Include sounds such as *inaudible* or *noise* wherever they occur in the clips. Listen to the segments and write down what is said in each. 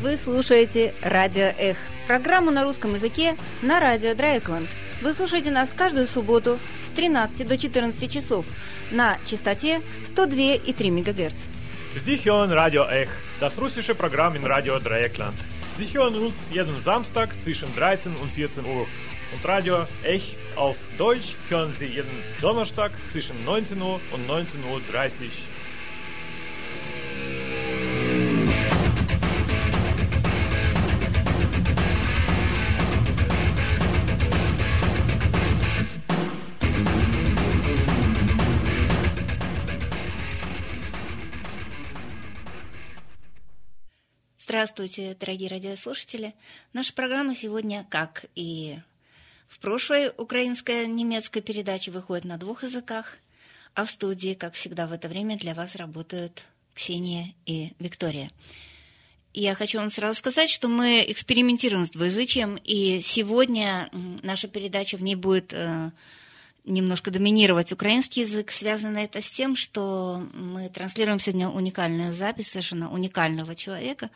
Вы слушаете «Радио Эх» – программу на русском языке на радио Драйкланд. Вы слушаете нас каждую субботу с 13 до 14 часов на частоте 102,3 МГц. Sie hören Radio Ech, das russische Programm in Radio Dreieckland. Sie hören uns jeden Samstag zwischen 13 und 14 Uhr. Und Radio Ech auf Deutsch hören Sie jeden Donnerstag zwischen 19 Uhr und 19.30 Uhr. Здравствуйте, дорогие радиослушатели. Наша программа сегодня, как и в прошлой украинская немецкая передача, выходит на двух языках, а в студии, как всегда в это время, для вас работают Ксения и Виктория. Я хочу вам сразу сказать, что мы экспериментируем с двуязычием, и сегодня наша передача в ней будет э, немножко доминировать украинский язык. Связано это с тем, что мы транслируем сегодня уникальную запись совершенно уникального человека.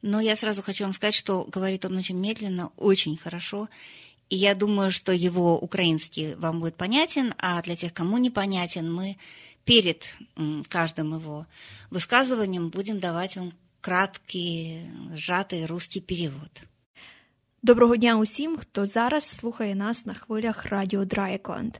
Но я сразу хочу вам сказать, что говорит он очень медленно, очень хорошо. И я думаю, что его украинский вам будет понятен, а для тех, кому непонятен, мы перед каждым его высказыванием будем давать вам краткий, сжатый русский перевод. Доброго дня усім, хто зараз слухає нас на хвилях Радіо Драйкланд.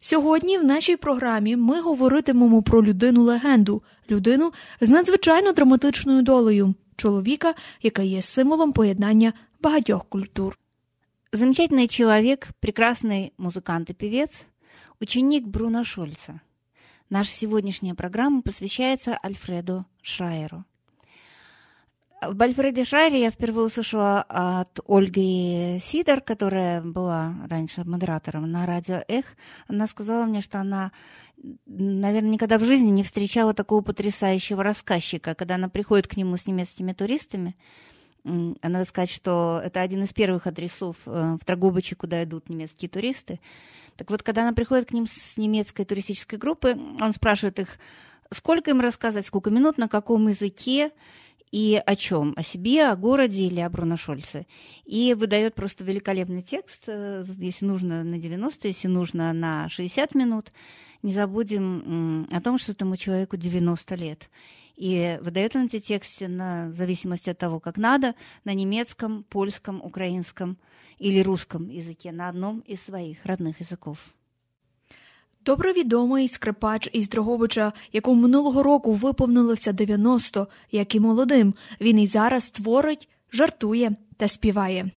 Сьогодні в нашій програмі ми говоритимемо про людину легенду, людину з надзвичайно драматичною долею, чоловіка, який є символом поєднання багатьох культур. Замечательный человек, прекрасный музыкант и певец, ученик Бруно Шольца. Наша сегодняшняя программа посвящается Альфреду Шайеру. В Альфреде Шайере я впервые услышала от Ольги Сидор, которая была раньше модератором на радио «Эх». Она сказала мне, что она, наверное, никогда в жизни не встречала такого потрясающего рассказчика. Когда она приходит к нему с немецкими туристами, надо сказать, что это один из первых адресов э, в Драгобыче, куда идут немецкие туристы. Так вот, когда она приходит к ним с немецкой туристической группы, он спрашивает их, сколько им рассказать, сколько минут, на каком языке, и о чем? О себе, о городе или о Бруно Шольце. И выдает просто великолепный текст, э, если нужно на 90, если нужно на 60 минут. Не забудем о том, что этому человеку 90 лет. И выдает он эти тексты на, в зависимости от того, как надо, на немецком, польском, украинском или русском языке, на одном из своих родных языков. Добре відомий скрипач із Дрогобича, якому минулого року виповнилося 90, як і молодим. Він і зараз творить, жартує та співає.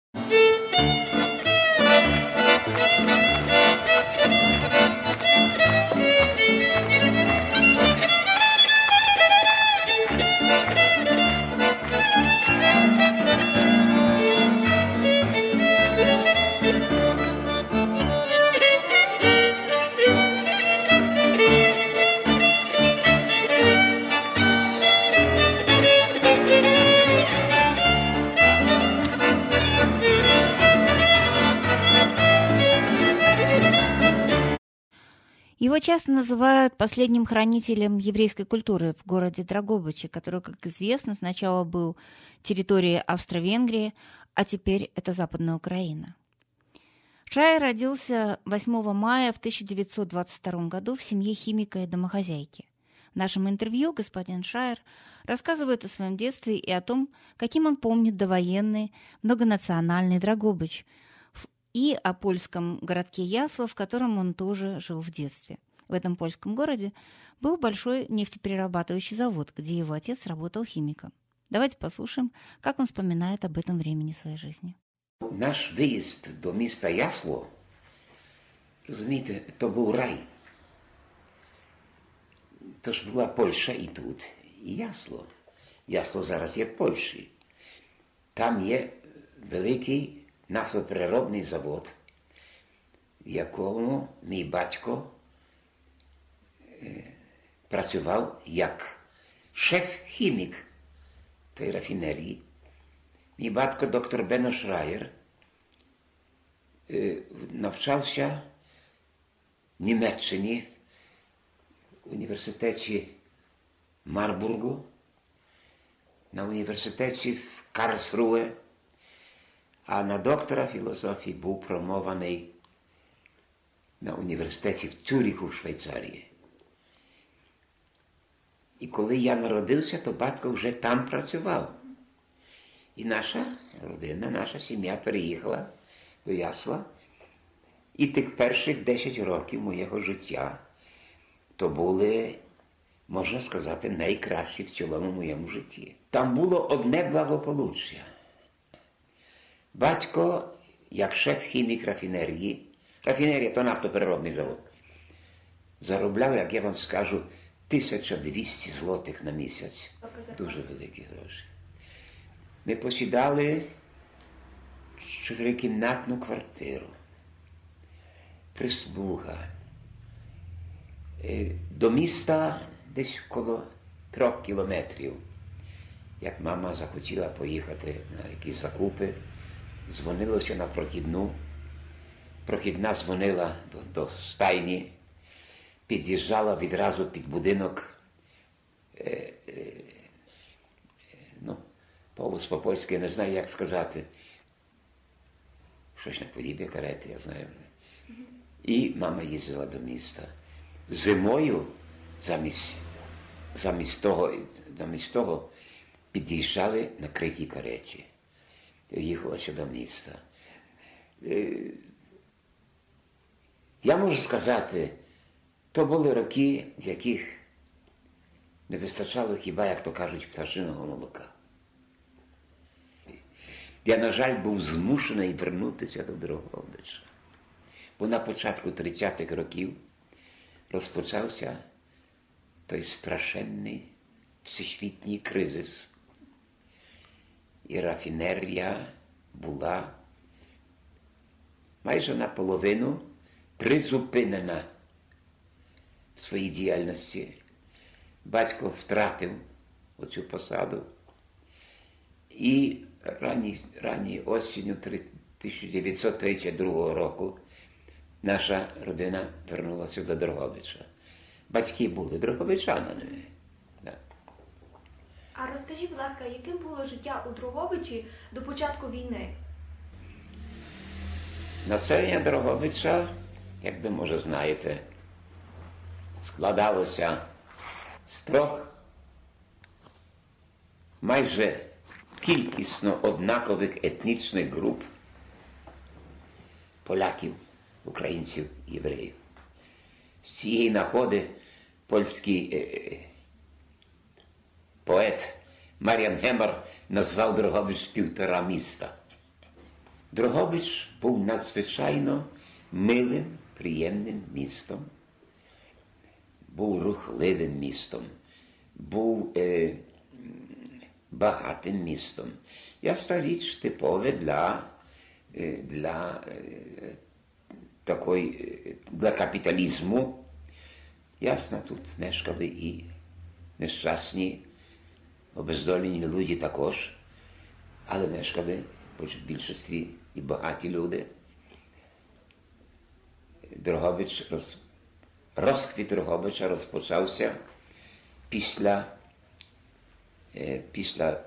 Его часто называют последним хранителем еврейской культуры в городе Драгобыче, который, как известно, сначала был территорией Австро-Венгрии, а теперь это Западная Украина. Шай родился 8 мая в 1922 году в семье химика и домохозяйки. В нашем интервью господин Шайер рассказывает о своем детстве и о том, каким он помнит довоенный многонациональный Драгобыч – и о польском городке Ясло, в котором он тоже жил в детстве. В этом польском городе был большой нефтеперерабатывающий завод, где его отец работал химиком. Давайте послушаем, как он вспоминает об этом времени своей жизни. Наш виїзд до міста Ясло, розумієте, то був рай. Тож була Польща і тут, і Ясло. Ясло зараз є в Польщі. Там є великий нафтопереробний завод, в якому мій батько працював як шеф-хімік тієї рафінерії. Мій батько доктор Бено Шраєр навчався в Німеччині в університеті Марбургу, на університеті в Карлсруе, а на доктора філософії був промований на університеті в Цюріху в Швейцарії. І коли я народився, то батько вже там працював. І наша родина, наша сім'я переїхала до Ясла. І тих перших 10 років моєго життя то були, можна сказати, найкращі в цілому моєму житті. Там було одне благополуччя. Батько, як шеф хімік рафінерії, рафінерія то нафтопереробний завод, заробляв, як я вам скажу, 1200 злотих на місяць. Дуже великі гроші. Ми посідали чотирикімнатну квартиру. Прислуга. До міста десь коло трьох кілометрів. Як мама захотіла поїхати на якісь закупи, дзвонилося на прохідну. Прохідна дзвонила до, до стайні, під'їжджала відразу під будинок. Е, е, ну, повоз по-польськи не знаю, як сказати. Щось на подібне карети, я знаю. І мама їздила до міста. Зимою замість замість того замість того під'їжджали на критій кареті. Їхалося до міста. Я можу сказати, то були роки, в яких не вистачало хіба, як то кажуть, пташиного молока. Я, на жаль, був змушений вернутися до Дрогобича. Бо на початку 30-х років розпочався той страшенний всесвітній кризис. І рафінерія була майже наполовину призупинена в своїй діяльності. Батько втратив оцю посаду. І ранній, ранній осінню 1932 року наша родина вернулася до Дрогобича. Батьки були Дрогобичанами. Да. А розкажіть, будь ласка, яким було життя у Дрогобичі до початку війни? Населення Дрогобича, як ви може знаєте, складалося з трьох майже кількісно однакових етнічних груп поляків, українців, євреїв. З цієї находи польський е, поет Маріан Гемер назвав Дрогобич півтора міста. Дрогобич був надзвичайно милим, приємним містом, був рухливим містом, був е, багатим містом. Ясна річ типове для для такої, для капіталізму. Ясно, тут мешкали і нещасні, обездолені люди також, але мешкали в більшості і багаті люди. Дрогобич, роз... розквіт Дрогобича розпочався після після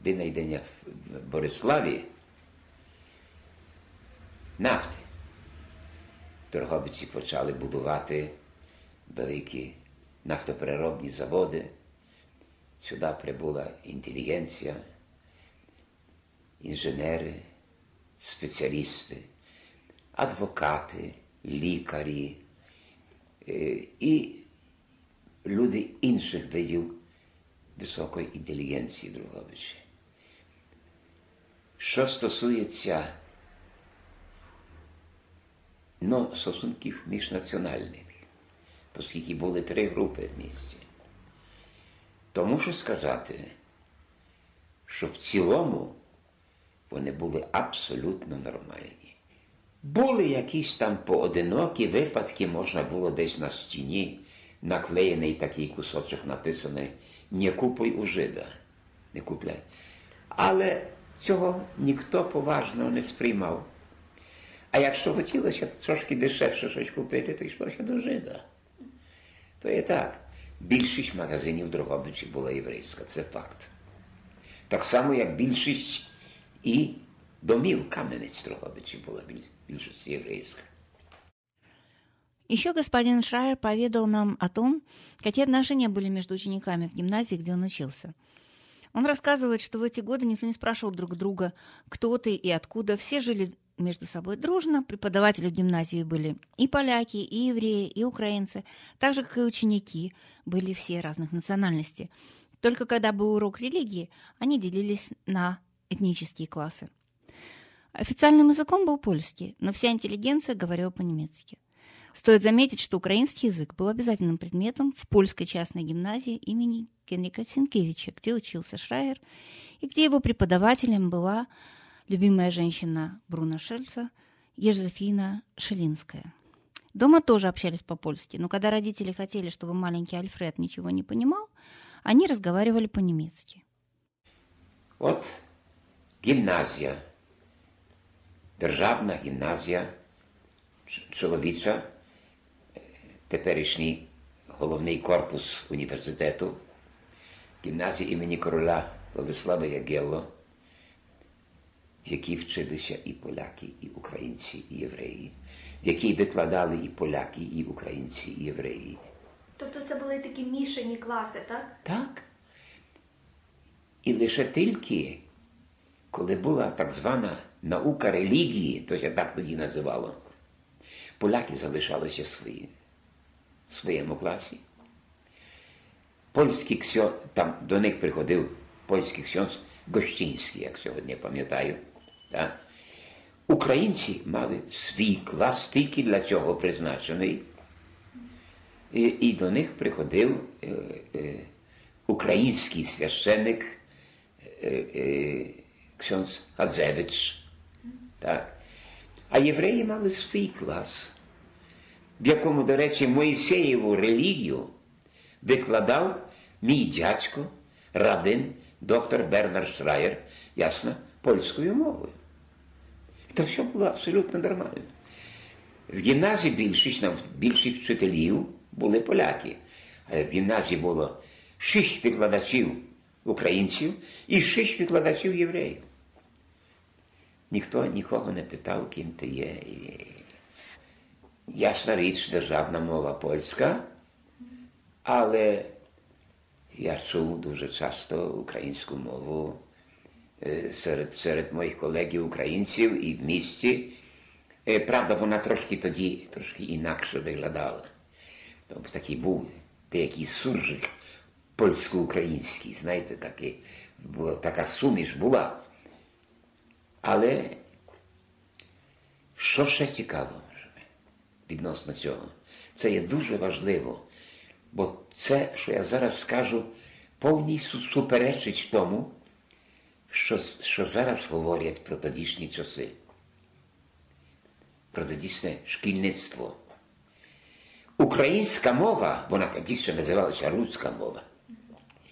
винайдення в Бориславі нафти. Торговиці почали будувати великі нафтопереробні заводи. Сюди прибула інтелігенція, інженери, спеціалісти, адвокати, лікарі і люди інших видів високої інтелігенції Друговича. Що стосується ну, стосунків міжнаціональних, оскільки були три групи в місті, то мушу сказати, що в цілому вони були абсолютно нормальні. Були якісь там поодинокі випадки, можна було десь на стіні наклеєний такий кусочок написаний не купуй у жида, не купляй. Але цього ніхто поважно не сприймав. А якщо хотілося трошки дешевше щось купити, то йшлося до жида. То є так. Більшість магазинів Дрогобичі була єврейська, це факт. Так само, як більшість і домів каменець в Дрогобичі була більшість єврейська. Еще господин Шрайер поведал нам о том, какие отношения были между учениками в гимназии, где он учился. Он рассказывает, что в эти годы никто не спрашивал друг друга, кто ты и откуда. Все жили между собой дружно. Преподаватели в гимназии были и поляки, и евреи, и украинцы. Так же, как и ученики, были все разных национальностей. Только когда был урок религии, они делились на этнические классы. Официальным языком был польский, но вся интеллигенция говорила по-немецки. Стоит заметить, что украинский язык был обязательным предметом в польской частной гимназии имени Генрика Сенкевича, где учился Шрайер, и где его преподавателем была любимая женщина Бруна Шельца Ежефина Шелинская. Дома тоже общались по-польски, но когда родители хотели, чтобы маленький Альфред ничего не понимал, они разговаривали по-немецки. Вот гимназия, державна гімназія чоловіча, теперішній головний корпус університету, гімназія імені короля Владислава Ягелло, в якій вчилися і поляки, і українці, і євреї, в якій викладали і поляки, і українці, і євреї. Тобто це були такі мішані класи, так? Так. І лише тільки, коли була так звана наука релігії, то я так тоді називало, поляки залишалися свої, в своєму класі. Польський ксьон, там до них приходив польський ксьонс Гощинський, як сьогодні пам'ятаю. Так? Українці мали свій клас тільки для цього призначений. І, і до них приходив е, е, український священик е, е, Ксьонс Гадзевич. Так? А євреї мали свій клас, в якому, до речі, Моїсеєву релігію викладав мій дядько, рабин, доктор Бернар Шрайер, ясно, польською мовою. Це все було абсолютно нормально. В гімназії більшість, більшість вчителів були поляки, а в гімназії було шість викладачів українців і шість викладачів євреїв. Ніхто нікого не питав, ким ти є. Ясна річ, державна мова польська, але я чув дуже часто українську мову серед серед моїх колегів українців і в місті. Правда, вона трошки тоді трошки інакше виглядала. Тобто такий був деякий суржик польсько-український, знаєте, такий, така суміш була. Але що ще цікаво відносно цього? Це є дуже важливо, бо це, що я зараз скажу, повністю суперечить тому, що, що зараз говорять про тодішні часи, про тодішнє шкільництво. Українська мова, вона тоді ще називалася руська мова.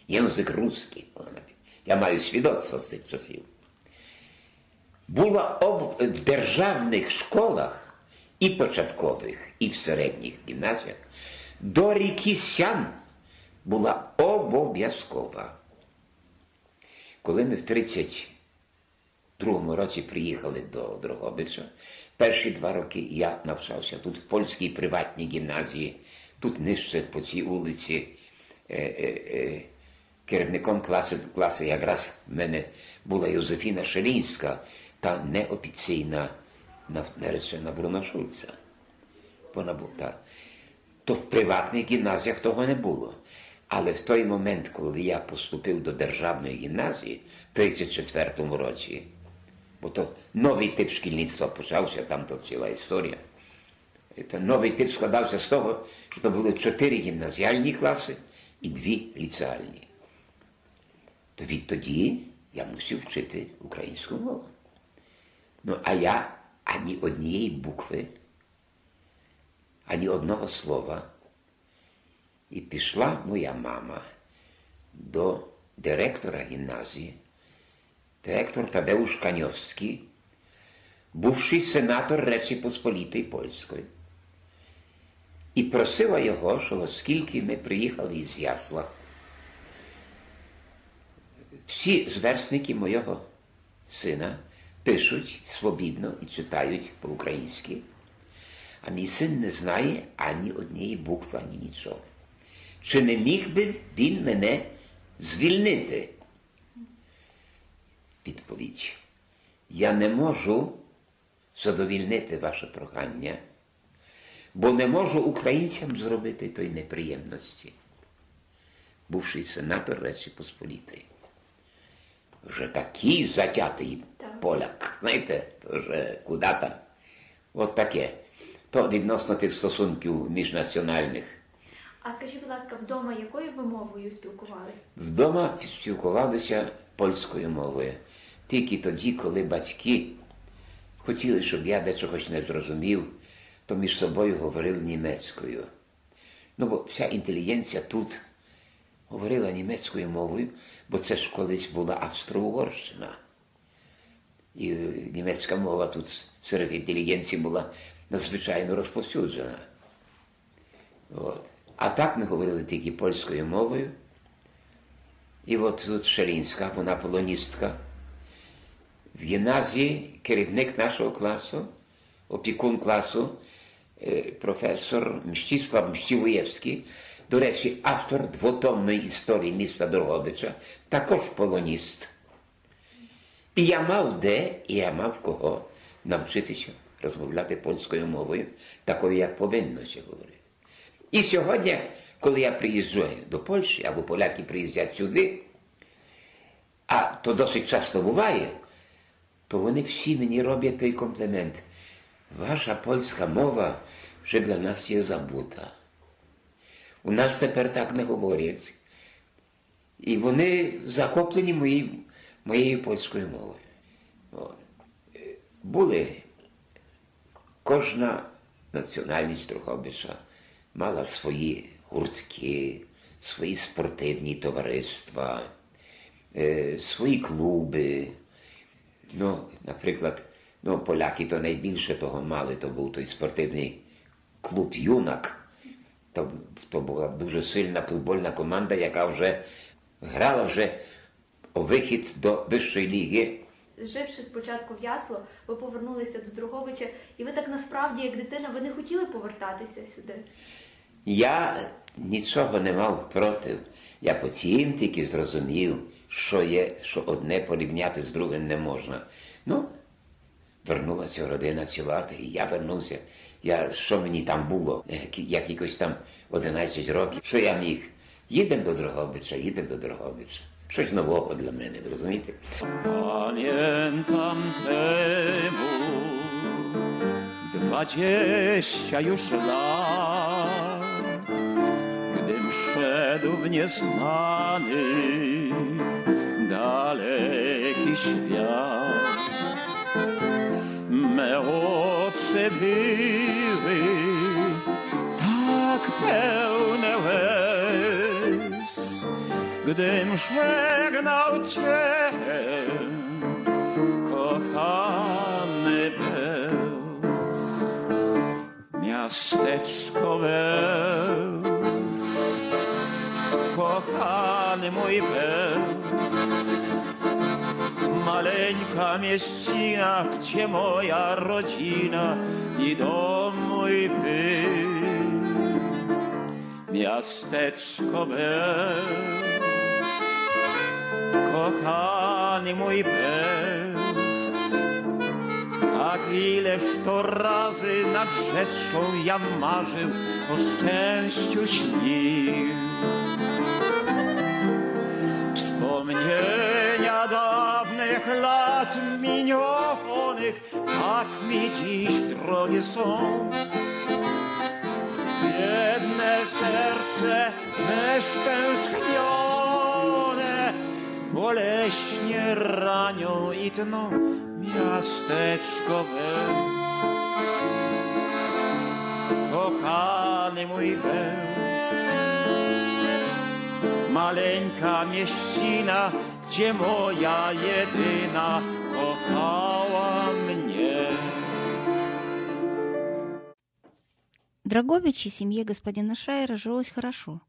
Язик русський. Я маю свідоцтво з тих часів. Була в державних школах і початкових, і в середніх гімназіях до ріки Сян була обов'язкова. Коли ми в 32-му році приїхали до Дрогобича, перші два роки я навчався тут в польській приватній гімназії, тут нижче по цій вулиці. Е, е, е, керівником класу, класу якраз в мене була Йозефіна Шелінська, та неофіційна наречена Бруно Шульца. Вона була. То в приватних гімназіях того не було. Але в той момент, коли я поступив до державної гімназії в 34-му році, бо то новий тип шкільництва почався, там то ціла історія. Та новий тип складався з того, що то були чотири гімназіальні класи і дві ліцеальні. То відтоді я мусив вчити українську мову. Ну, а я ані однієї букви, ані одного слова. І пішла моя мама до директора гімназії, директор Тадеуш Каньовський, бувший сенатор Речі Посполітої Польської. І просила його, що оскільки ми приїхали із Ясла, всі зверсники мого сина пишуть свобідно і читають по-українськи, а мій син не знає ані однієї букви, ані нічого. Чи не міг би він мене звільнити? Відповідь. Я не можу задовільнити ваше прохання, бо не можу українцям зробити той неприємності, бувший сенатор Речі Посполітої. Вже такий затятий поляк, знаєте, вже куди там. От таке. То відносно тих стосунків міжнаціональних. А скажіть, будь ласка, вдома якою ви мовою спілкувалися? Вдома спілкувалися польською мовою. Тільки тоді, коли батьки хотіли, щоб я дечогось не зрозумів, то між собою говорив німецькою. Ну, бо вся інтелігенція тут говорила німецькою мовою, бо це ж колись була Австро-Угорщина. І німецька мова тут серед інтелігенції була надзвичайно розповсюджена. От. А так ми говорили тільки польською мовою. І от тут Шерінська, вона полоністка. В гімназії керівник нашого класу, опікун класу, професор Мщислав Мщівоєвський, до речі, автор двотомної історії міста Дрогобича, також полоніст. І я мав де, і я мав кого навчитися розмовляти польською мовою, такою, як повинно ще говорити. І сьогодні, коли я приїжджаю до Польщі, або поляки приїздять сюди, а то досить часто буває, то вони всі мені роблять той комплімент. Ваша польська мова вже для нас є забута. У нас тепер так не говорять. І вони захоплені моєю, моєю польською мовою. Були кожна національність Дрогобича мала свої гуртки, свої спортивні товариства, свої клуби. Ну, наприклад, ну, поляки то найбільше того мали, то був той спортивний клуб Юнак. То, то була дуже сильна футбольна команда, яка вже грала вже у вихід до вищої ліги. Живши спочатку в Ясло, ви повернулися до Дрогобича, і ви так насправді, як дитина, ви не хотіли повертатися сюди. Я нічого не мав проти. Я потім тільки зрозумів, що є, що одне порівняти з другим не можна. Ну, вернулася родина цілати, і я вернувся. Я, Що мені там було, як якось там 11 років, що я міг? Їдемо до Дрогобича, їдемо до Дрогобича. Щось нового для мене, ви розумієте? Pamiętam temu dwadzieścia już lat, gdym szedł w nieznany, daleki świat. Me oczy były tak pełne łez, gdym żegnał Cię, kochany Bełz. Miasteczko Bełz, kochany mój Bełz. Maleńka mieścina, gdzie moja rodzina i dom mój był. Miasteczko Bełz, kochany mój Bełz. A ileż to razy nad rzeczką ja marzył, o szczęściu śnił. Wspomnienia dawnych lat minionych, tak mi dziś drogie są. Biedne serce me stęsknione, boleśnie ranią i tną miasteczko Bełz. Kochany mój Bełz, maleńka mieścina, Cię moja jedyna kochała mnie. Драгович и семье господина Шайера жилось хорошо.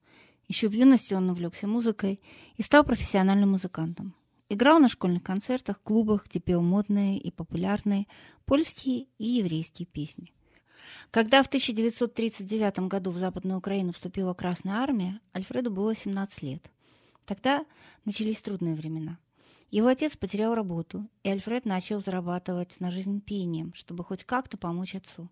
Еще в юности он увлекся музыкой и стал профессиональным музыкантом. Играл на школьных концертах, клубах, где пел модные и популярные польские и еврейские песни. Когда в 1939 году в Западную Украину вступила Красная Армия, Альфреду было 17 лет – Тогда начались трудные времена. Его отец потерял работу, и Альфред начал зарабатывать на жизнь пением, чтобы хоть как-то помочь отцу.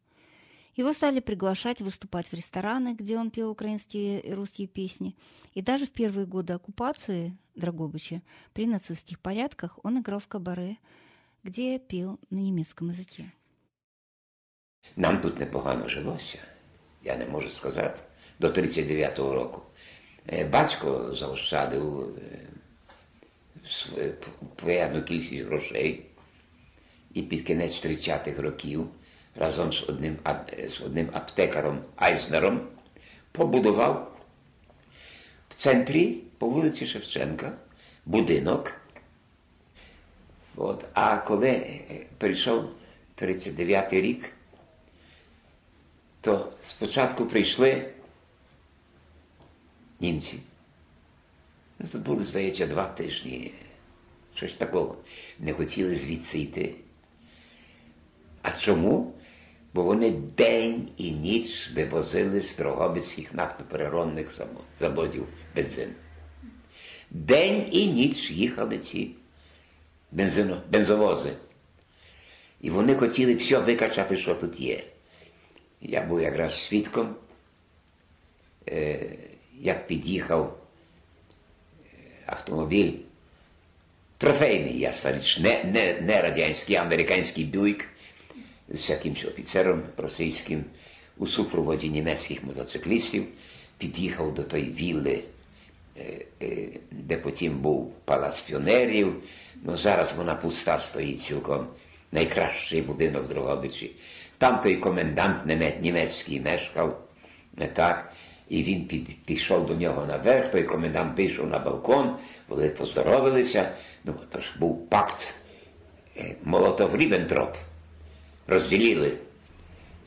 Его стали приглашать выступать в рестораны, где он пел украинские и русские песни. И даже в первые годы оккупации Драгобыча при нацистских порядках он играл в кабаре, где пел на немецком языке. Нам тут непогано жилося, я не можу сказати, до 39-го року. Е, Батько заощадив е, певну кількість грошей і під кінець 30-х років разом з одним, з одним аптекаром Айзнером побудував в центрі по вулиці Шевченка будинок. От. А коли прийшов 39-й рік, то спочатку прийшли німці. Ну, Тут були, здається, два тижні. Щось такого. Не хотіли звідси йти. А чому? Бо вони день і ніч вивозили з Дрогобицьких нафтопереронних заводів бензин. День і ніч їхали ці бензино, бензовози. І вони хотіли все викачати, що тут є. Я був якраз свідком, як під'їхав автомобіль трофейний, ясна річ, не, не, не радянський, а американський бюйк з якимось офіцером російським у супроводі німецьких мотоциклістів, під'їхав до тої вілли, де потім був палац піонерів. Ну, зараз вона пуста стоїть цілком. Найкращий будинок Дрогобичі. Там той комендант німецький мешкав, так, і він пішов до нього наверх, той комендант вийшов на балкон, вони поздоровилися, ну, то ж був пакт Молотов-Ріббентроп. Розділили.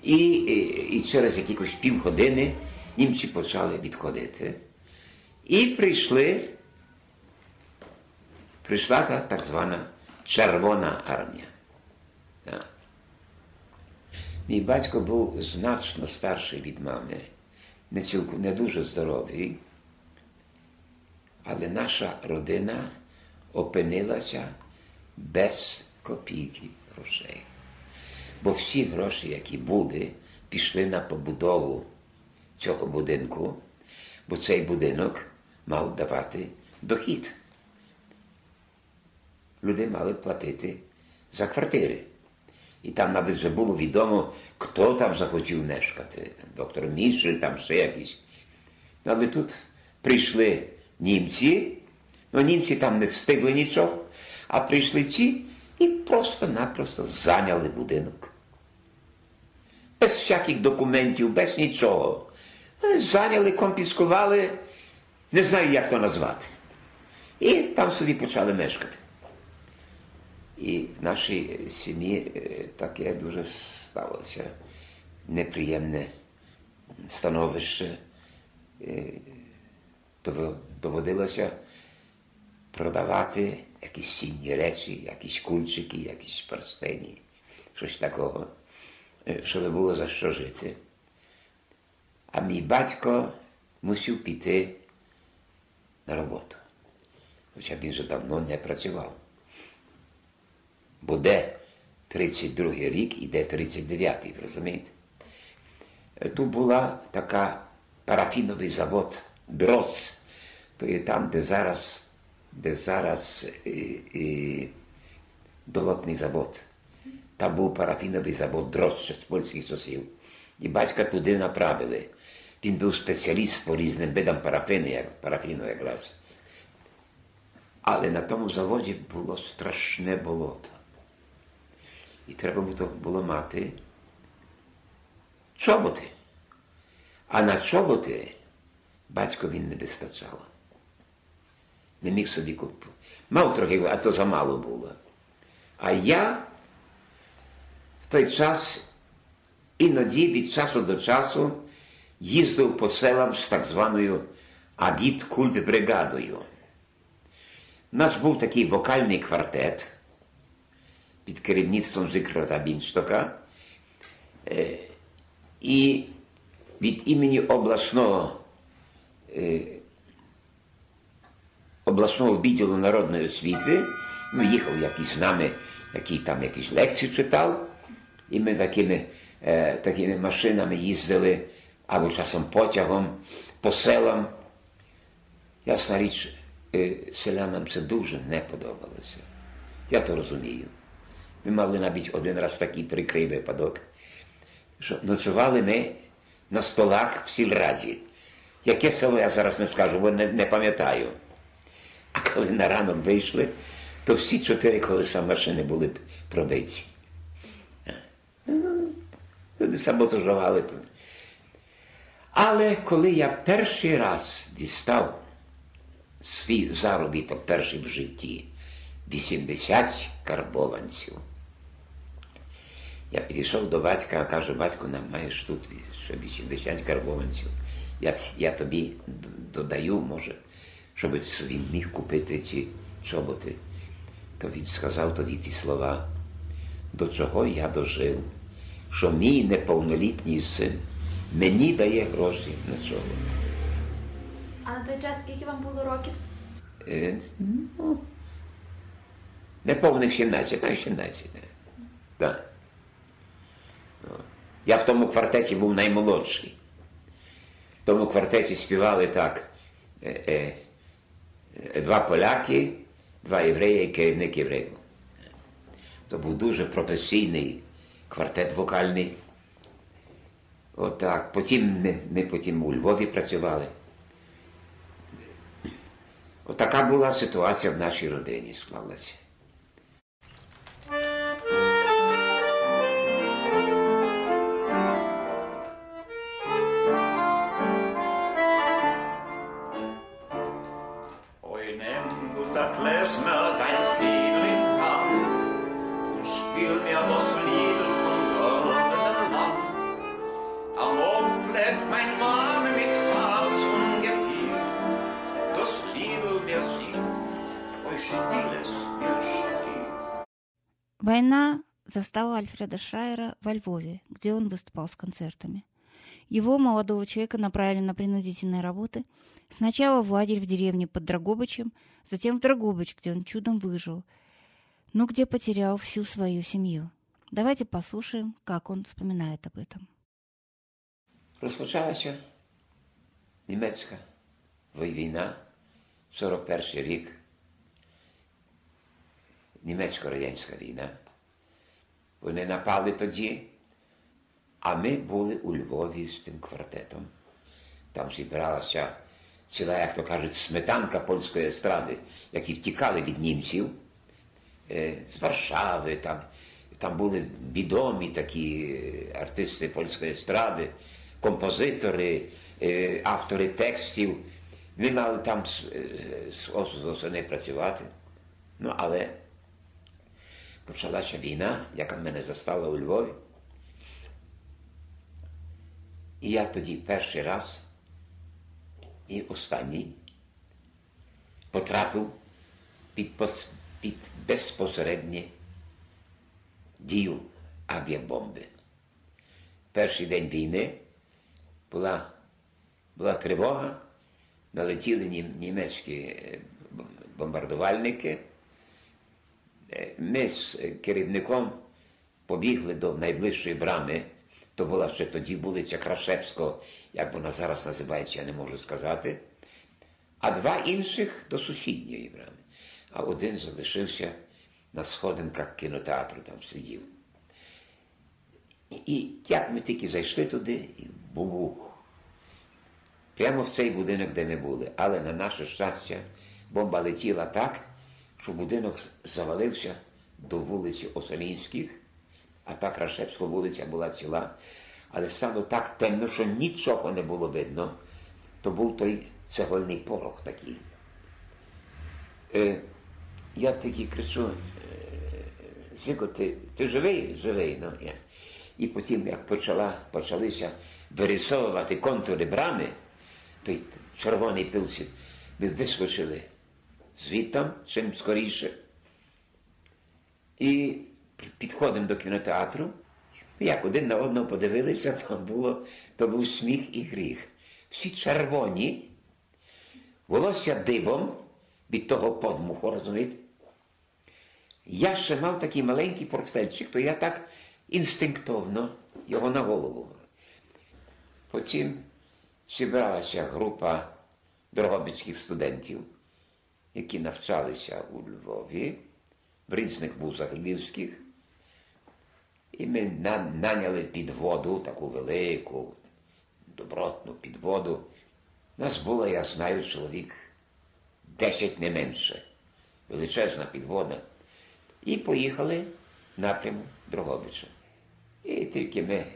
І, і, і через якихось півгодини німці почали відходити. І прийшли, прийшла та так звана Червона армія. Так. Мій батько був значно старший від мами, не, цілку, не дуже здоровий, але наша родина опинилася без копійки грошей. Бо всі гроші, які були, пішли на побудову цього будинку, бо цей будинок мав давати дохід. Люди мали платити за квартири. І там навіть вже було відомо, хто там захотів мешкати. Доктор Мішель, там ще але тут прийшли німці, ну німці там не встигли нічого, а прийшли ці і просто-напросто зайняли будинок. Без всяких документів, без нічого. Зайняли, конфіскували, не знаю, як то назвати. І там собі почали мешкати. І в нашій сім'ї таке дуже сталося неприємне становище. Доводилося продавати якісь цінні речі, якісь кульчики, якісь перстені, щось такого, щоб було за що жити. А мій батько мусив піти на роботу. Хоча він вже давно не працював. Бо де 32-й рік і де 39-й, розумієте? Тут була така парафіновий завод Дрос, то є там, де зараз де зараз і, і, долотний завод. Там був парафіновий завод Дрос ще з польських часів. І батька туди направили. Він був спеціаліст по різним видам парафіни, як парафіну якраз. Але на тому заводі було страшне болото. І треба було мати чоботи. А на чоботи батькові не вистачало. Не міг собі купити. Мав трохи, а то замало було. А я в той час іноді від часу до часу їздив по селам з так званою агіт-культ-бригадою. У нас був такий вокальний квартет під керівництвом Зикрота Бінстока. Е, І від імені обласного е, обласного відділу народної освіти ну, їхав якийсь з нами, який там якісь лекції читав, і ми такими, е, такими машинами їздили або часом потягом по селам. Ясна річ, селянам це дуже не подобалося. Я то розумію. Ми мали навіть один раз такий прикрий випадок, що ночували ми на столах в сільраді. Яке село я зараз не скажу, бо не, не пам'ятаю. А коли на ранок вийшли, то всі чотири колеса машини були пробиті. Люди самотужували тут. Але коли я перший раз дістав свій заробіток перший в житті 80 карбованців, я підійшов до батька, а каже, батько, нам маєш тут ще 80 карбованців. Я, я тобі додаю, може, щоб собі міг купити ці чоботи. То він сказав тоді ті слова, до чого я дожив, що мій неповнолітній син мені дає гроші на чоботи. А на той час скільки вам було років? Е, ну, неповних 17, а 17. Да. Я в тому квартеті був наймолодший. В тому квартеті співали так. Е, е, Два поляки, два євреї і керівник євреїв. То був дуже професійний квартет вокальний. Отак. Потім ми, ми потім у Львові працювали. Отака була ситуація в нашій родині склалася. Война застала Альфреда Шайера во Львове, где он выступал с концертами. Его, молодого человека, направили на принудительные работы. Сначала в лагерь в деревне под Драгобычем, затем в Драгобыч, где он чудом выжил, но где потерял всю свою семью. Давайте послушаем, как он вспоминает об этом. Розпочалася німецька війна, 41 рік, німецько-радянська війна. Вони напали тоді, а ми були у Львові з тим квартетом. Там зібралася ціла, як то кажуть, сметанка польської естради, які втікали від німців з Варшави, там, там були відомі такі артисти польської естради, композитори, автори текстів. Ми мали там з, з осени працювати. Ну, але почалася війна, яка мене застала у Львові. І я тоді перший раз і останній потрапив під, під безпосереднє дію авіабомби. Перший день війни була, була тривога, налетіли німецькі е, бомбардувальники. Е, Ми з е, керівником побігли до найближчої брами. То була ще тоді вулиця Крашевського, як вона зараз називається, я не можу сказати. А два інших до сусідньої брами. А один залишився на сходинках кінотеатру, там сидів. І, як ми тільки зайшли туди, і бубух. Прямо в цей будинок, де ми були. Але на наше щастя, бомба летіла так, що будинок завалився до вулиці Осолінських, а та Крашевська вулиця була ціла. Але стало так темно, що нічого не було видно. То був той цегольний порох такий. Е, я тільки кричу, е, Зіко, ти, ти живий? Живий. Ну, я. І потім, як почала, почалися вирисовувати контури брами, той червоний пилці, ми вискочили звідтам чим скоріше. І підходимо до кінотеатру. Як один на одного подивилися, то було, то був сміх і гріх. Всі червоні, волосся дибом від того подмуху, розумієте? Я ще мав такий маленький портфельчик, то я так інстинктовно його на голову. Потім зібралася група дрогобицьких студентів, які навчалися у Львові, в різних вузах львівських. І ми наняли підводу, таку велику, добротну підводу. Нас було, я знаю, чоловік десять не менше. Величезна підвода. І поїхали напряму Дрогобича. І тільки ми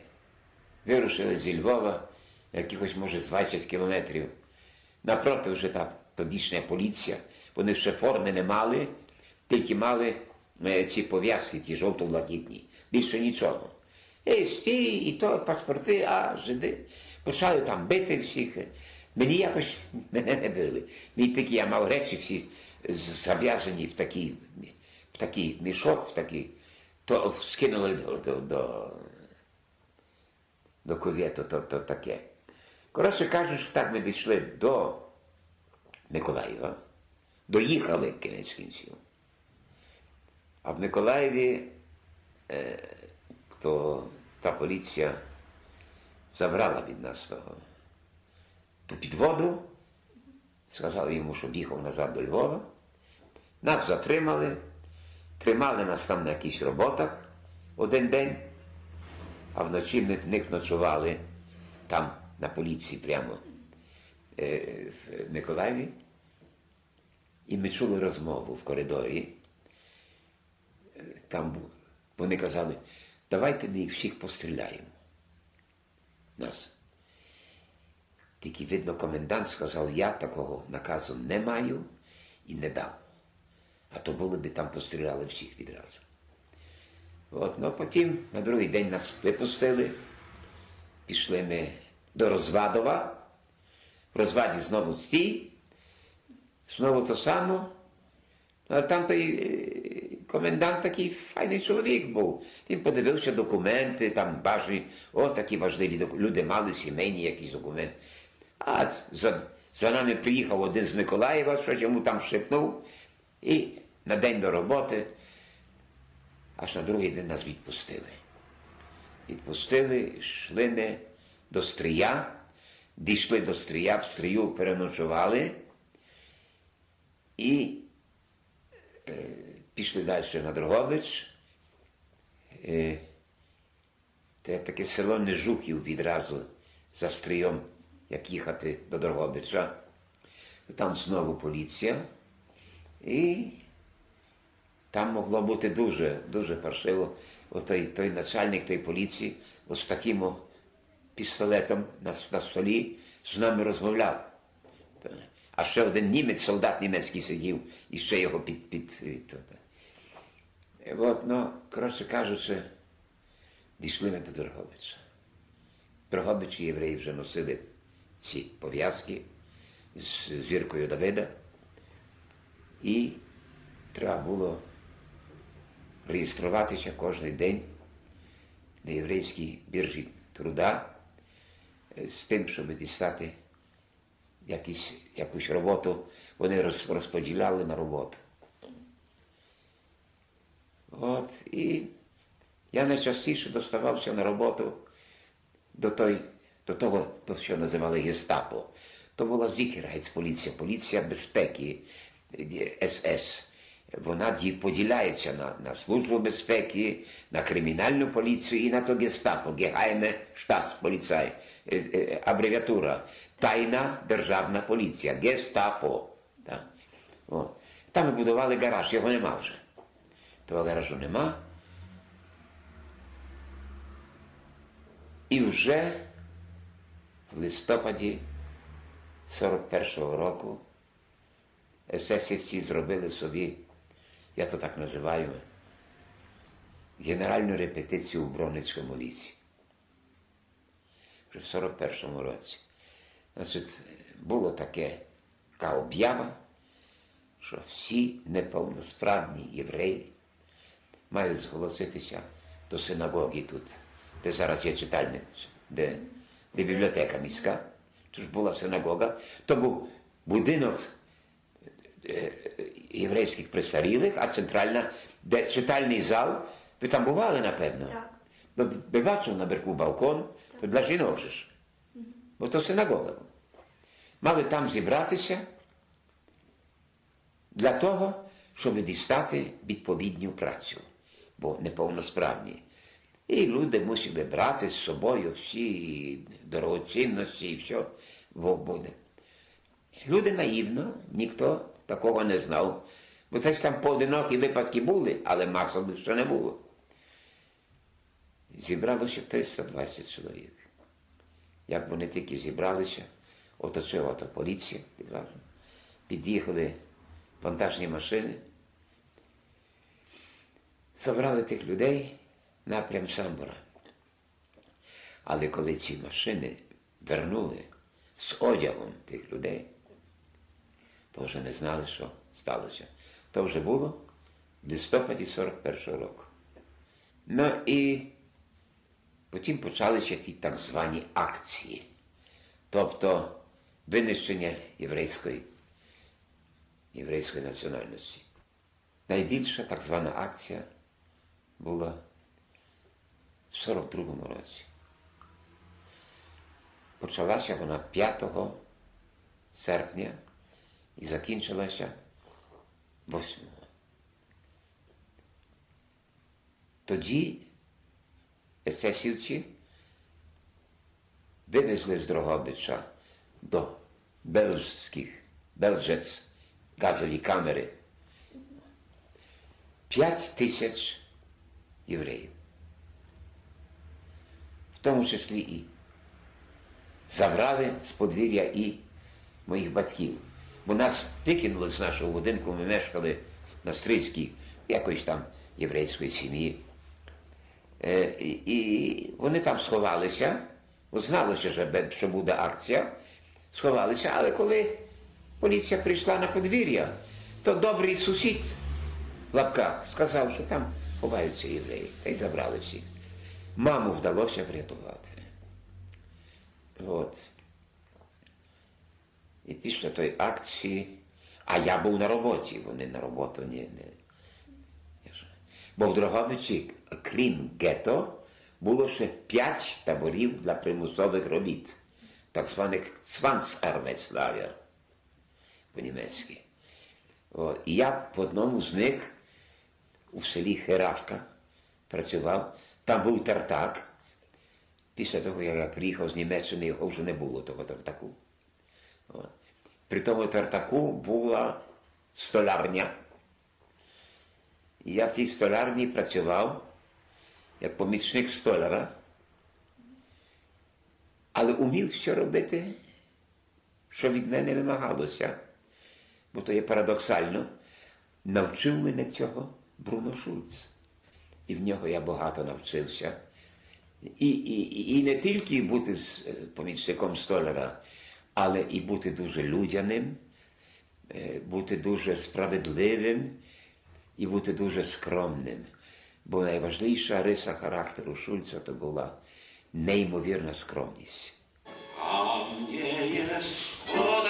вирушили зі Львова, якихось, може, 20 кілометрів. Напроти вже та тодішня поліція, вони ще форми не мали, тільки мали ці пов'язки, ті жовто-блакитні, більше нічого. І стій, і то паспорти, а жиди. Почали там бити всіх. Мені якось мене не били. Мій такі, я мав речі всі зав'язані в такий, в такий мішок, в такий, то скинули до до, до, до кувєту, то, то таке. Коротше кажучи, так ми дійшли до Миколаєва, доїхали кінець кінців. А в Миколаєві е, то та поліція забрала від нас того ту підводу, сказали йому, щоб їхав назад до Львова. Нас затримали, тримали нас там на якихось роботах один день, а вночі ми в них ночували там на поліції прямо е, в Миколаєві. І ми чули розмову в коридорі. Там вони казали, давайте ми їх всіх постріляємо. Нас. Тільки, видно, комендант сказав, я такого наказу не маю і не дав. А то були би там постріляли всіх відразу. От, ну потім на другий день нас випустили, пішли ми до Розвадова. В розваді знову стій, знову то само. А там той комендант такий файний чоловік був. Він подивився документи, там бажані, о, такі важливі. Люди мали сімейні якісь документи. А за, за нами приїхав один з Миколаєва, щось йому там шепнув, і на день до роботи, аж на другий день нас відпустили. Відпустили, йшли ми до Стрия, дійшли до Стрия, в Стрию переночували і е, пішли далі на Дрогобич. Е, Це таке село Нежухів відразу за Стрийом, як їхати до Дрогобича. Там знову поліція. І там могло бути дуже, дуже паршиво. Отой, той начальник тої поліції ось таким пістолетом на, на столі з нами розмовляв. А ще один німець, солдат німецький сидів і ще його під. під, от, ну, коротше кажучи, дійшли ми до Дрогобича. Дрогобичі євреї вже носили ці пов'язки з зіркою Давида. І треба було реєструватися кожен день на єврейській біржі труда з тим, щоб дістати якісь, якусь роботу, вони розподіляли на роботу. От, і я найчастіше доставався на роботу до той, до того, то, що називали гестапо. То була Зікергайц поліція, поліція безпеки СС. Вона поділяється на на службу безпеки, на кримінальну поліцію і на то гестапо, гехайме штатсполіцай, абревіатура. Тайна державна поліція, гестапо. Так. О. Там ми будували гараж, його нема вже. Того гаражу нема. І вже в листопаді 41-го року есесівці зробили собі, я то так називаю, генеральну репетицію у Броницькому лісі. Вже в 41-му році. Значить, було таке така об'ява, що всі неповносправні євреї мають зголоситися до синагоги тут, де зараз є читальня, де, де бібліотека міська. Тож була синагога, то був будинок е, єврейських престарілих, а центральна, де читальний зал. Ви там бували, напевно? Так. Ви, бачили наверху балкон, то для жінок же ж. Бо то синагога. Мали там зібратися для того, щоб дістати відповідну працю, бо неповносправні. І люди мусили брати з собою всі дорогоцінності і все Бог буде. Люди наївно, ніхто такого не знав, бо десь там поодинокі випадки були, але масово ще не було. Зібралося 320 чоловік. Як вони тільки зібралися, оточила то поліція відразу. Під'їхали вантажні машини, забрали тих людей напрям Самбора. Але коли ці машини вернули з одягом тих людей, то вже не знали, що сталося. То вже було в листопаді 41-го року. Ну і потім почалися ті так звані акції, тобто винищення єврейської, єврейської національності. Найбільша так звана акція була в 42-му році. Почалася вона 5 серпня і закінчилася 8. Тоді есесівці вивезли з Дрогобича до Белжських, Белжець газові камери 5 тисяч євреїв. В тому числі і забрали з подвір'я і моїх батьків. Бо нас викинули з нашого будинку, ми мешкали на Стрийській, якоїсь там єврейської сім'ї. Е, і, вони там сховалися, зналося, що буде акція, сховалися, але коли поліція прийшла на подвір'я, то добрий сусід в лапках сказав, що там ховаються євреї, та й забрали всіх. Маму вдалося врятувати. От. І після тої акції, а я був на роботі, вони на роботу не. не. Бо в Дрогобичі, крім гетто, було ще п'ять таборів для примусових робіт, так званих Zwangsarbeitslager по-німецьки. І я в одному з них у селі Херавка працював, там був тартак. Після того, як я приїхав з Німеччини, його вже не було того тартаку. От. При тому тартаку була столярня. І я в тій столярні працював як помічник столяра, але умів все робити, що від мене вимагалося. Бо то є парадоксально, навчив мене цього Бруно Шульц. І в нього я багато навчився. І, і, і не тільки бути з- е, помічником столяра, але і бути дуже людяним, е, бути дуже справедливим і бути дуже скромним. Бо найважливіша риса характеру Шульца то була неймовірна скромність. А мені є szkoda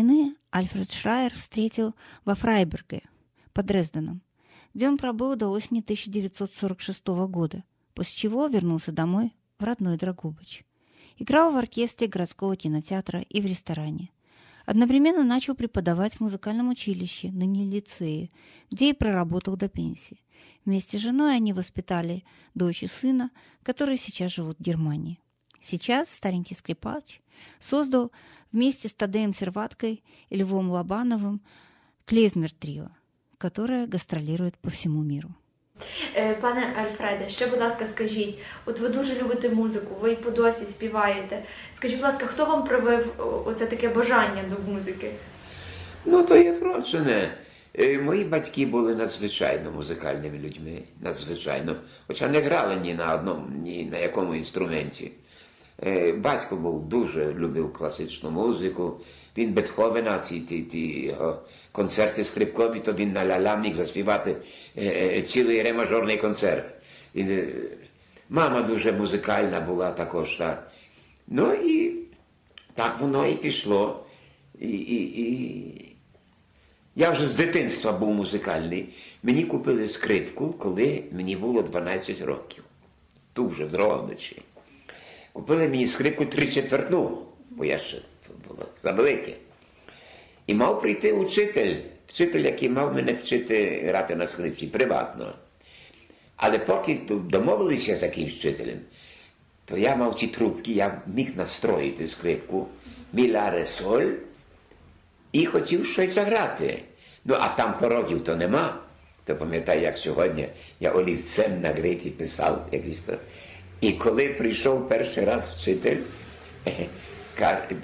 войны Альфред Шрайер встретил во Фрайберге, под Дрезденом, где он пробыл до осени 1946 года, после чего вернулся домой в родной Драгобыч. Играл в оркестре городского кинотеатра и в ресторане. Одновременно начал преподавать в музыкальном училище, ныне лицее, где и проработал до пенсии. Вместе с женой они воспитали дочь и сына, которые сейчас живут в Германии. Сейчас старенький скрипач создал вместе с Тадеем Серваткой и Львом Лобановым клезмер трио, которое гастролирует по всему миру. Е, Пане Альфреде, ще, будь ласка, скажіть, от ви дуже любите музику, ви по досі співаєте. Скажіть, будь ласка, хто вам привив оце таке бажання до музики? Ну, то є вроджене. Е, Мої батьки були надзвичайно музикальними людьми, надзвичайно. Хоча не грали ні на одному, ні на якому інструменті. Е, Батько був дуже любив класичну музику. Він Бетховена, ці, ті, ті концерти скрипкові, то він на ля-ля міг заспівати е, е, цілий ремажорний концерт. Е, мама дуже музикальна була також. Так. Ну і так воно і пішло. І, і, і... Я вже з дитинства був музикальний. Мені купили скрипку, коли мені було 12 років. Тут вже. Купили мені скрипку тричетвертну, бо я ще було завелике. І мав прийти учитель, вчитель, який мав мене вчити грати на скрипці приватно. Але поки домовилися з якимсь вчителем, то я мав ті трубки, я міг настроїти скрипку, мі ля ре соль, і хотів щось заграти. Ну, а там порогів то нема. То пам'ятаю, як сьогодні я олівцем на гриті писав якісь то. І коли прийшов перший раз вчитель, *laughs* е,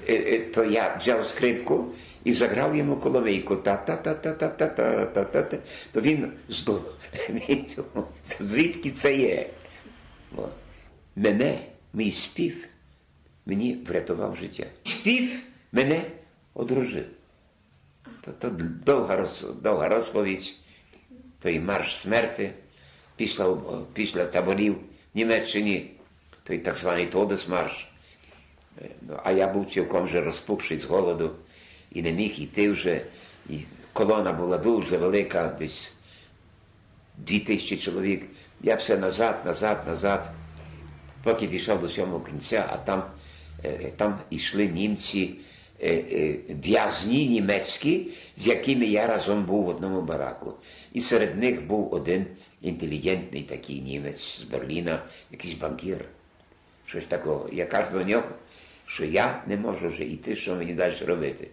е, то я взяв скрипку і заграв йому коломийку. Та-та-та-та-та-та-та-та-та. То він здов. *laughs* Звідки це є? Мене, мій спів, мені врятував життя. Спів мене одружив. То, довга, роз, довга розповідь, той марш смерти після, таборів Німеччині, той так званий Тодесмарш. Ну, А я був цілком вже розпухший з голоду і не міг йти вже. І колона була дуже велика, десь дві тисячі чоловік. Я все назад, назад, назад, поки дійшов до сьомого кінця, а там, е, там йшли німці, в'язні німецькі, з якими я разом був в одному бараку. І серед них був один інтелігентний такий німець з Берліна, якийсь банкір. Щось такого. Я кажу до нього, що я не можу вже йти, що мені далі робити.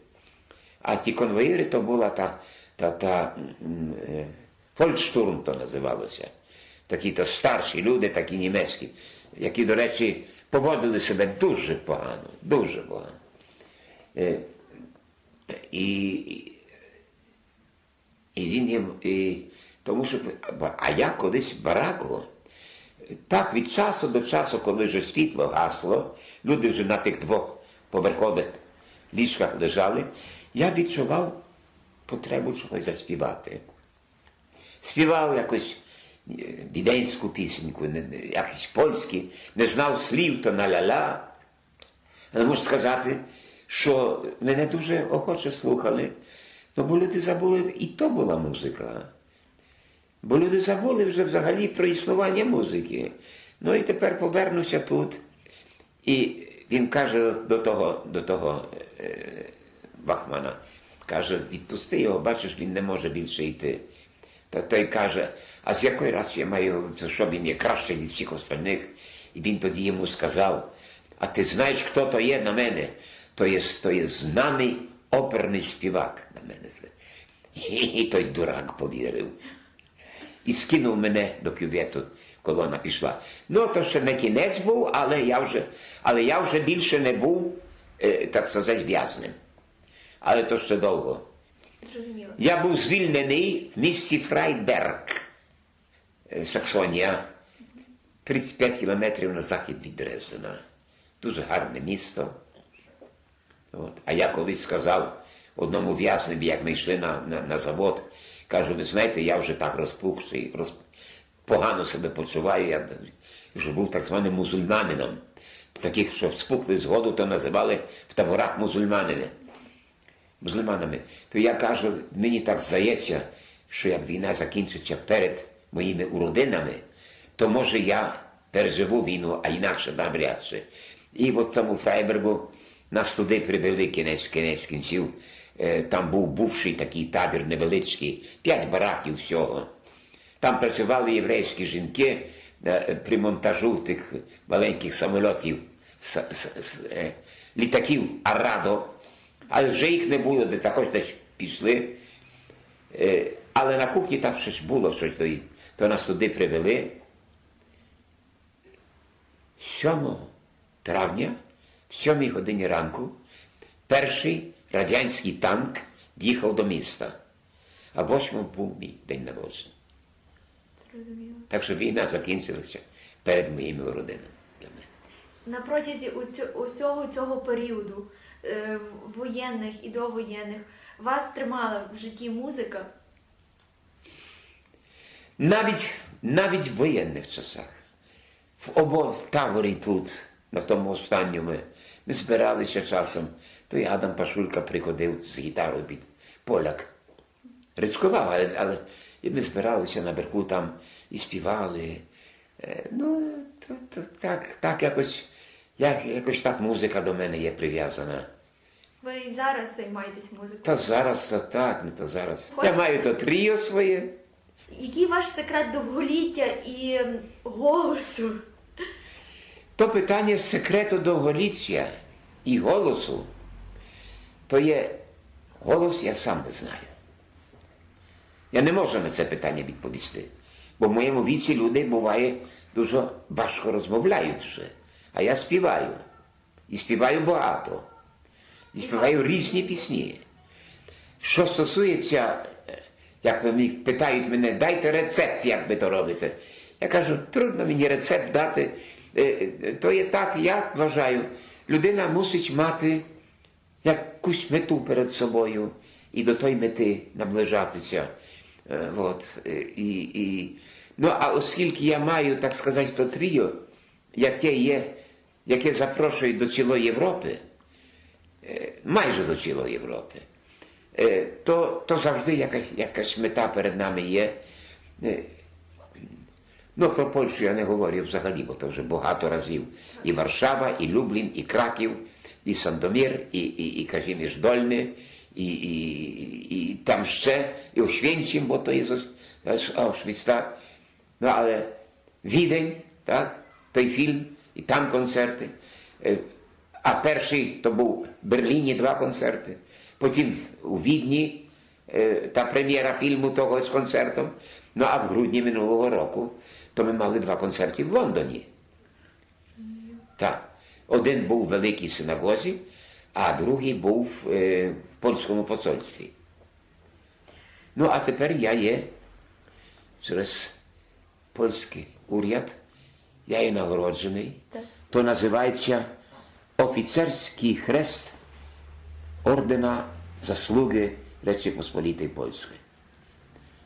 А ті конвоїри то була та, та, та м, е, то називалося. Такі то старші люди, такі німецькі, які, до речі, поводили себе дуже погано, дуже погано. Е, і, і він їм, і, тому що, а я колись бараку, так від часу до часу, коли вже світло гасло, люди вже на тих двох поверхових ліжках лежали, я відчував потребу чогось заспівати. Співав якось е, віденську пісеньку, не- не- якісь польські, не знав слів, то на ля-ля. Але можу сказати, що мене дуже охоче слухали, ну, бо люди забули, і то була музика. Бо люди забули вже взагалі про існування музики. Ну і тепер повернуся тут. І він каже до того, до того е, Бахмана, каже, відпусти його, бачиш, він не може більше йти. Та той каже, а з якої раз я маю, то що він є краще від всіх остальних? І він тоді йому сказав, а ти знаєш, хто то є на мене? То є, то є знаний оперний співак на мене. І той дурак повірив. І скинув мене до кювету, колона пішла. Ну, то ще не кінець був, але я вже, але я вже більше не був, так сказати, в'язнем. Але то ще довго. Зрозуміло. Я був звільнений в місті Фрайберг, Саксонія, 35 кілометрів на захід від Дрездена. Дуже гарне місто. От. А я колись сказав одному в'язневі, як ми йшли на, на, на завод, кажу, ви знаєте, я вже так розпухший, роз... погано себе почуваю. Я вже був так званим мусульманином. Таких, що спухли згоду, то називали в таборах мусульманини. Мусульманами. То я кажу, мені так здається, що як війна закінчиться перед моїми уродинами, то може я переживу війну, а інакше навряд чи. І от тому Фрайбергу нас туди привели кінець кінець кінців. Е, Там був бувший такий табір невеличкий, п'ять бараків всього. Там працювали єврейські жінки е, при монтажу тих маленьких самольотів, е, літаків Арадо, але вже їх не було, де також десь пішли. Але на кухні там щось було, щось то, то нас туди привели. 7 травня, 7 годині ранку, перший радянський танк їхав до міста, а 8 був мій день народження. Так що війна закінчилася перед моїми родинами. для мене. На протязі усього цього періоду е, воєнних і довоєнних вас тримала в житті музика. Навіть, навіть в воєнних часах, в обо в таборі тут, на тому останньому, ми збиралися часом, то Адам Пашулька приходив з гітарою під поляк. Рискував, але, але і ми збиралися наверху там і співали. Е, Ну, то, то, так, так якось, як, якось так музика до мене є прив'язана. Ви і зараз займаєтесь музикою. Та зараз то так, не то зараз. Я маю то тріо своє. Який ваш секрет довголіття і голосу? То питання секрету довголіття і голосу, то є голос я сам не знаю. Я не можу на це питання відповісти. Бо в моєму віці люди буває дуже важко розмовляють вже. А я співаю. І співаю багато. І співаю різні пісні. Що стосується, як вони питають мене, дайте рецепт, як ви то робите. Я кажу, трудно мені рецепт дати. Е, е, То є так, я вважаю, людина мусить мати якусь мету перед собою і до тої мети наближатися. Е, От, і, і, ну, а оскільки я маю, так сказати, то тріо, яке є, яке запрошує до цілої Європи, майже до цілої Європи, то, то завжди якась, якась мета перед нами є. Е, Ну, про Польщу я не говорю взагалі, бо то вже багато разів. І Варшава, і Люблін, і Краків, і Сандомір, і, і, і Казіміж Дольний, і, і, і, і там ще, і Оświęcim, бо то є з Auschwitz, так. Ну, але Відень, так, той фільм, і там концерти. Е, А перший то був в Берліні два концерти, потім у Відні е, та прем'єра фільму того з концертом. Ну а в грудні минулого року то ми мали два концерти в Лондоні. Так. Один був в Великій синагозі, а другий був е, в польському посольстві. Ну, а тепер я є через польський уряд, я є нагороджений. Так. То називається офіцерський хрест ордена заслуги Речі Посполітої Польської.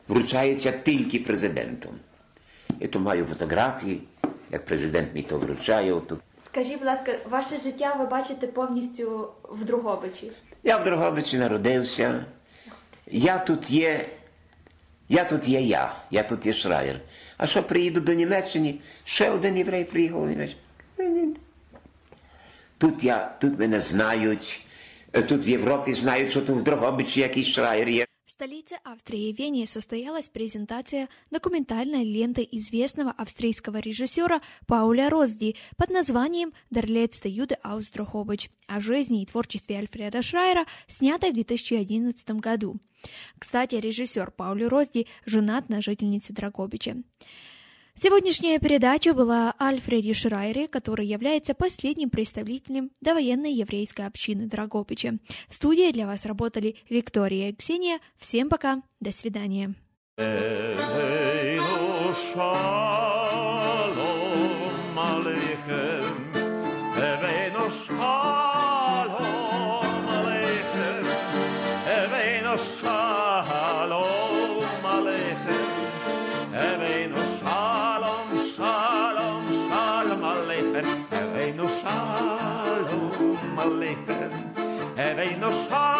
Вручається тільки президентом. Я то маю фотографії, як президент мені то вручає. Тут. Скажіть, будь ласка, ваше життя ви бачите повністю в Другобичі. Я в Дрогобичі народився. Я тут є. Я тут є я, я тут є Шраєр. А що приїду до Німеччини, ще один єврей приїхав у Німеччину. Тут я, тут мене знають, тут в Європі знають, що тут в Дрогобичі якийсь Шраєр є. Столице Австрии Вене состоялась презентация документальной ленты известного австрийского режиссера Пауля Розди под названием «Der letzte Jude aus Drohobыч» о жизни и творчестве Альфреда Шрайера, снятой в 2011 году. Кстати, режиссер Паули Розди женат на жительнице Драгобича. Сегодняшняя передача была Альфреде Шрайере, который является последним представителем довоенной еврейской общины Драгобича. В студии для вас работали Виктория и Ксения. Всем пока, до свидания. vem no.